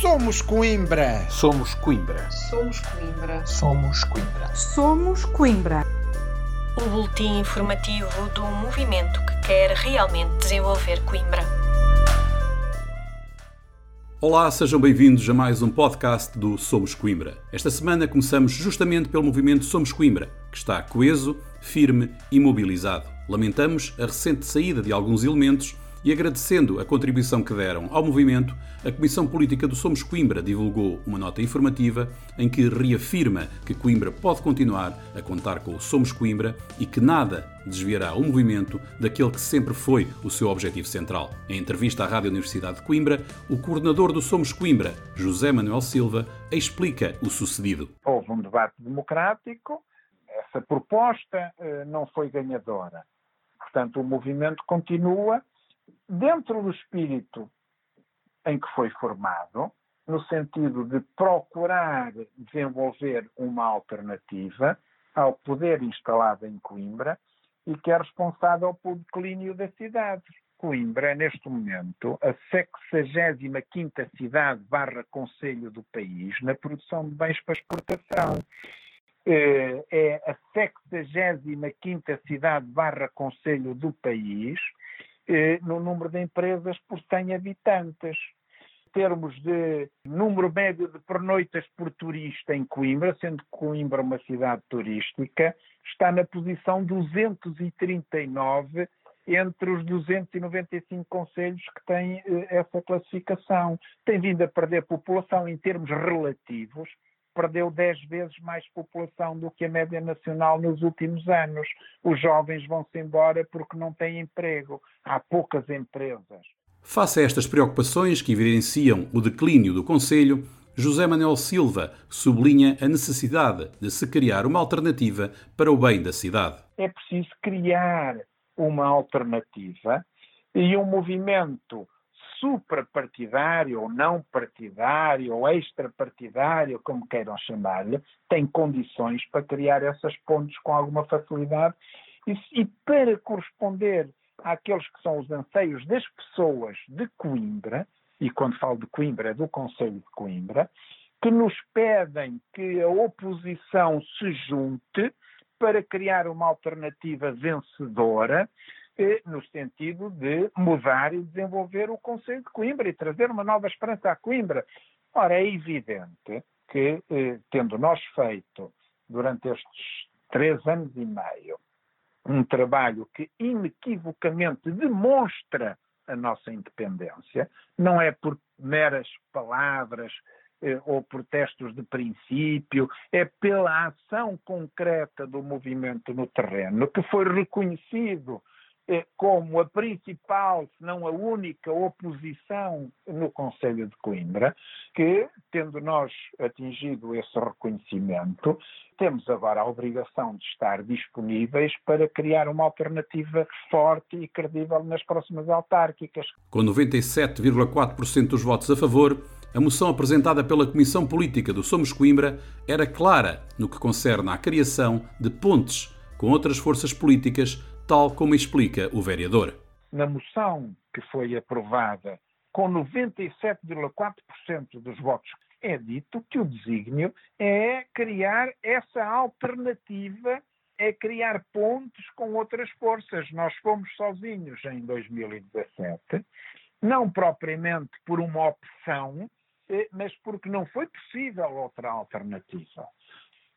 Somos Coimbra. Somos Coimbra. Somos Coimbra. Somos Coimbra. Somos Coimbra. O boletim informativo do movimento que quer realmente desenvolver Coimbra. Olá, sejam bem-vindos a mais um podcast do Somos Coimbra. Esta semana começamos justamente pelo movimento Somos Coimbra, que está coeso, firme e mobilizado. Lamentamos a recente saída de alguns elementos e agradecendo a contribuição que deram ao movimento, a Comissão Política do Somos Coimbra divulgou uma nota informativa em que reafirma que Coimbra pode continuar a contar com o Somos Coimbra e que nada desviará o movimento daquele que sempre foi o seu objetivo central. Em entrevista à Rádio Universidade de Coimbra, o coordenador do Somos Coimbra, José Manuel Silva, explica o sucedido. Houve um debate democrático, essa proposta eh, não foi ganhadora. Portanto, o movimento continua dentro do espírito em que foi formado, no sentido de procurar desenvolver uma alternativa ao poder instalado em Coimbra e que é responsável pelo declínio da cidade. Coimbra é, neste momento, a 65ª cidade barra conselho do país na produção de bens para exportação. Eh, é a 65ª cidade barra conselho do país no número de empresas por 100 habitantes. Em termos de número médio de pernoitas por turista em Coimbra, sendo Coimbra uma cidade turística, está na posição 239 entre os 295 conselhos que têm eh, essa classificação. Tem vindo a perder população em termos relativos, perdeu 10 vezes mais população do que a média nacional nos últimos anos. Os jovens vão-se embora porque não têm emprego. Há poucas empresas. Face a estas preocupações que evidenciam o declínio do Conselho, José Manuel Silva sublinha a necessidade de se criar uma alternativa para o bem da cidade. É preciso criar uma alternativa e um movimento suprapartidário ou não partidário ou extrapartidário, como queiram chamar-lhe, tem condições para criar essas pontes com alguma facilidade. E, e para corresponder àqueles que são os anseios das pessoas de Coimbra, e quando falo de Coimbra é do Conselho de Coimbra, que nos pedem que a oposição se junte para criar uma alternativa vencedora no sentido de mudar e desenvolver o Conselho de Coimbra e trazer uma nova esperança à Coimbra. Ora, é evidente que, eh, tendo nós feito durante estes três anos e meio um trabalho que inequivocamente demonstra a nossa independência, não é por meras palavras eh, ou protestos de princípio, é pela ação concreta do movimento no terreno que foi reconhecido como a principal, se não a única oposição no Conselho de Coimbra, que, tendo nós atingido esse reconhecimento, temos agora a obrigação de estar disponíveis para criar uma alternativa forte e credível nas próximas autárquicas. Com 97,4% dos votos a favor, a moção apresentada pela Comissão Política do Somos Coimbra era clara no que concerne à criação de pontes com outras forças políticas tal como explica o vereador. Na moção que foi aprovada com 97,4% dos votos, é dito que o desígnio é criar essa alternativa, é criar pontos com outras forças. Nós fomos sozinhos em 2017, não propriamente por uma opção, eh, mas porque não foi possível outra alternativa.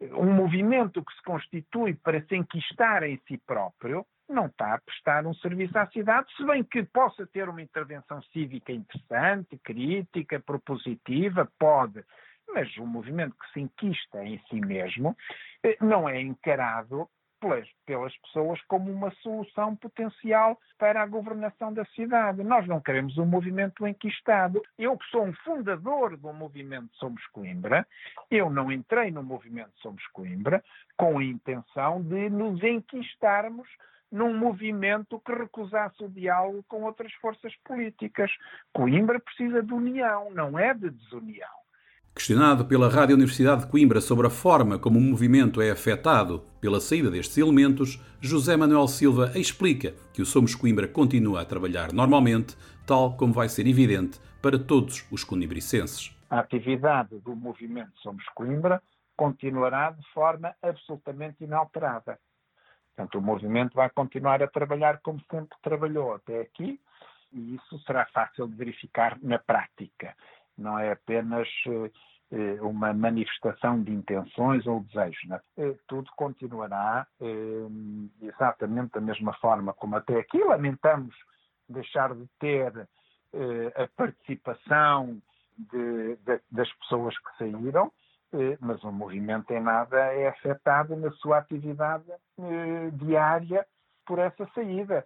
Um movimento que se constitui para se enquistar em si próprio não está a prestar um serviço à cidade, se bem que possa ter uma intervenção cívica interessante, crítica, propositiva, pode, mas o movimento que se inquista em si mesmo eh, não é encarado pelas, pelas pessoas como uma solução potencial para a governação da cidade. Nós não queremos um movimento enquistado. Eu que sou um fundador do movimento Somos Coimbra, eu não entrei no movimento Somos Coimbra com a intenção de nos enquistarmos num movimento que recusasse o diálogo com outras forças políticas. Coimbra precisa de união, não é de desunião. Questionado pela Rádio Universidade de Coimbra sobre a forma como o movimento é afetado pela saída destes elementos, José Manuel Silva explica que o Somos Coimbra continua a trabalhar normalmente, tal como vai ser evidente para todos os conibricenses. A atividade do movimento Somos Coimbra continuará de forma absolutamente inalterada. Portanto, o movimento vai continuar a trabalhar como sempre trabalhou até aqui, e isso será fácil de verificar na prática. Não é apenas eh, uma manifestação de intenções ou desejos. Né? Eh, tudo continuará eh, exatamente da mesma forma como até aqui. Lamentamos deixar de ter a participação de, de, das pessoas que saíram, eh, mas o movimento em nada é afetado na sua atividade eh, diária por essa saída.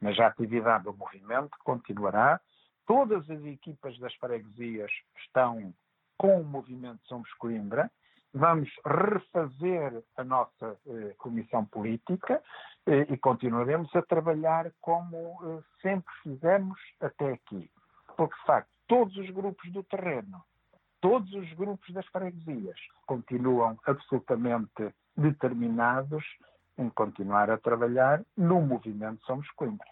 Mas a atividade do movimento continuará. Todas as equipas das freguesias estão com o movimento Somos Coimbra. Vamos refazer a nossa eh, comissão política eh, e continuaremos a trabalhar como eh, sempre fizemos até aqui. Porque, de facto, todos os grupos do terreno todos os grupos das freguesias continuam absolutamente determinados em continuar a trabalhar no movimento Somos Coimbra.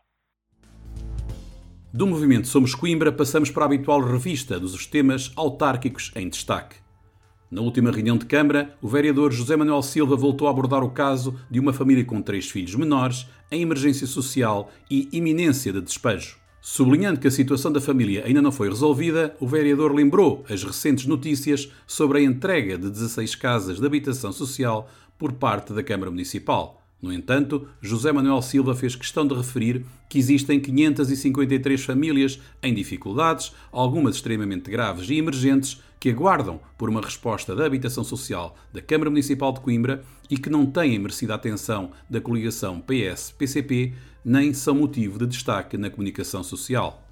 Do movimento Somos Coimbra passamos para a habitual revista dos temas autárquicos em destaque. Na última reunião de Câmara, o vereador José Manuel Silva voltou a abordar o caso de uma família com três filhos menores em emergência social e iminência de despejo. Sublinhando que a situação da família ainda não foi resolvida, o vereador lembrou as recentes notícias sobre a entrega de 16 casas de habitação social por parte da Câmara Municipal. No entanto, José Manuel Silva fez questão de referir que existem 553 famílias em dificuldades, algumas extremamente graves e emergentes, que aguardam por uma resposta da habitação social da Câmara Municipal de Coimbra e que não têm merecida atenção da coligação PS-PCP nem são motivo de destaque na comunicação social.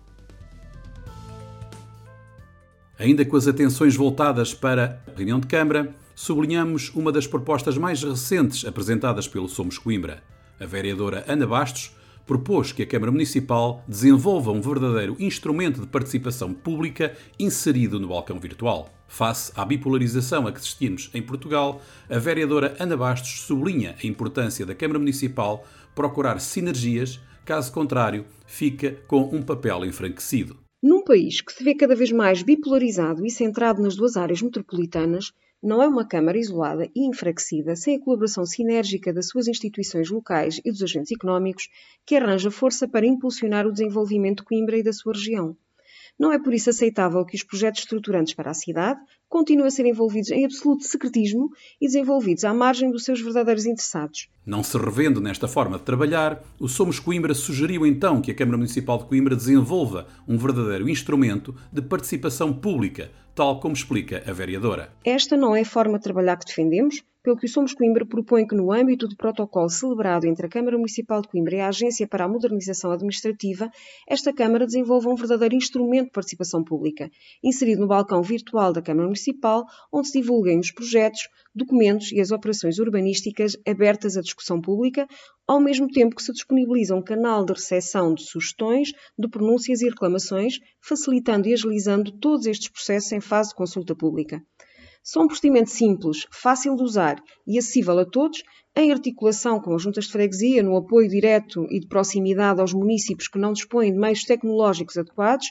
Ainda com as atenções voltadas para a reunião de Câmara, sublinhamos uma das propostas mais recentes apresentadas pelo Somos Coimbra. A vereadora Ana Bastos propôs que a Câmara Municipal desenvolva um verdadeiro instrumento de participação pública inserido no balcão virtual. Face à bipolarização a que assistimos em Portugal, a vereadora Ana Bastos sublinha a importância da Câmara Municipal procurar sinergias, caso contrário, fica com um papel enfranquecido. Num país que se vê cada vez mais bipolarizado e centrado nas duas áreas metropolitanas, não é uma Câmara isolada e enfraquecida, sem a colaboração sinérgica das suas instituições locais e dos agentes económicos, que arranja força para impulsionar o desenvolvimento de Coimbra e da sua região. Não é por isso aceitável que os projetos estruturantes para a cidade continuem a ser envolvidos em absoluto secretismo e desenvolvidos à margem dos seus verdadeiros interessados. Não se revendo nesta forma de trabalhar, o Somos Coimbra sugeriu então que a Câmara Municipal de Coimbra desenvolva um verdadeiro instrumento de participação pública, tal como explica a vereadora. Esta não é a forma de trabalhar que defendemos, pelo que o Somos Coimbra propõe que, no âmbito do protocolo celebrado entre a Câmara Municipal de Coimbra e a Agência para a Modernização Administrativa, esta Câmara desenvolva um verdadeiro instrumento de participação pública, inserido no balcão virtual da Câmara Municipal, onde se divulguem os projetos, documentos e as operações urbanísticas abertas à discussão pública, ao mesmo tempo que se disponibiliza um canal de recepção de sugestões, de pronúncias e reclamações, facilitando e agilizando todos estes processos em fase de consulta pública. São um procedimento simples, fácil de usar e acessível a todos, em articulação com as juntas de freguesia, no apoio direto e de proximidade aos municípios que não dispõem de meios tecnológicos adequados,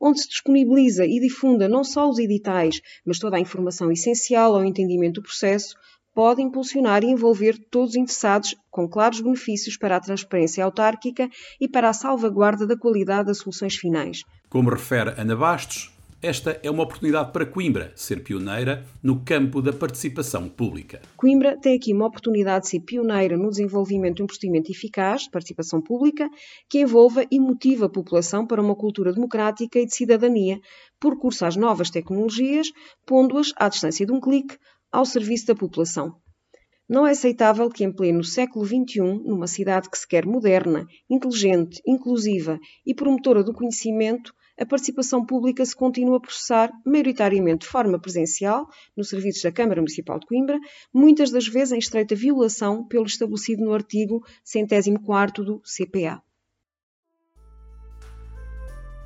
onde se disponibiliza e difunda não só os editais, mas toda a informação essencial ao entendimento do processo, pode impulsionar e envolver todos os interessados com claros benefícios para a transparência autárquica e para a salvaguarda da qualidade das soluções finais. Como refere Ana Bastos, esta é uma oportunidade para Coimbra ser pioneira no campo da participação pública. Coimbra tem aqui uma oportunidade de ser pioneira no desenvolvimento de um procedimento eficaz de participação pública que envolva e motive a população para uma cultura democrática e de cidadania, por curso às novas tecnologias, pondo-as à distância de um clique ao serviço da população. Não é aceitável que, em pleno século XXI, numa cidade que se quer moderna, inteligente, inclusiva e promotora do conhecimento, a participação pública se continua a processar maioritariamente de forma presencial, nos serviços da Câmara Municipal de Coimbra, muitas das vezes em estreita violação pelo estabelecido no artigo 104 do CPA.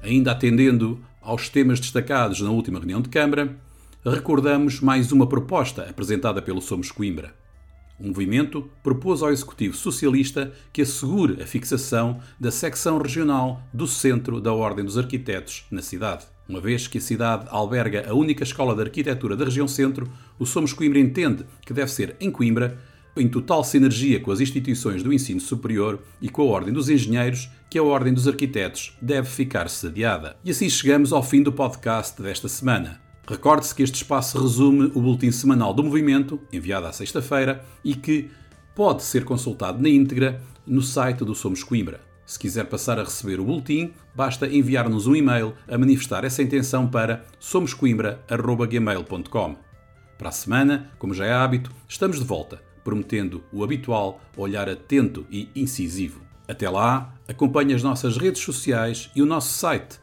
Ainda atendendo aos temas destacados na última reunião de Câmara, recordamos mais uma proposta apresentada pelo Somos Coimbra. O movimento propôs ao Executivo Socialista que assegure a fixação da secção regional do Centro da Ordem dos Arquitetos na cidade. Uma vez que a cidade alberga a única escola de arquitetura da região centro, o Somos Coimbra entende que deve ser em Coimbra, em total sinergia com as instituições do ensino superior e com a Ordem dos Engenheiros, que a Ordem dos Arquitetos deve ficar sediada. E assim chegamos ao fim do podcast desta semana. Recorde-se que este espaço resume o boletim semanal do movimento, enviado à sexta-feira, e que pode ser consultado na íntegra no site do Somos Coimbra. Se quiser passar a receber o boletim, basta enviar-nos um e-mail a manifestar essa intenção para somoscoimbra.gmail.com. Para a semana, como já é hábito, estamos de volta, prometendo o habitual olhar atento e incisivo. Até lá, acompanhe as nossas redes sociais e o nosso site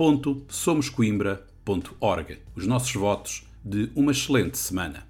www.somoscoimbra.org. Os nossos votos de uma excelente semana.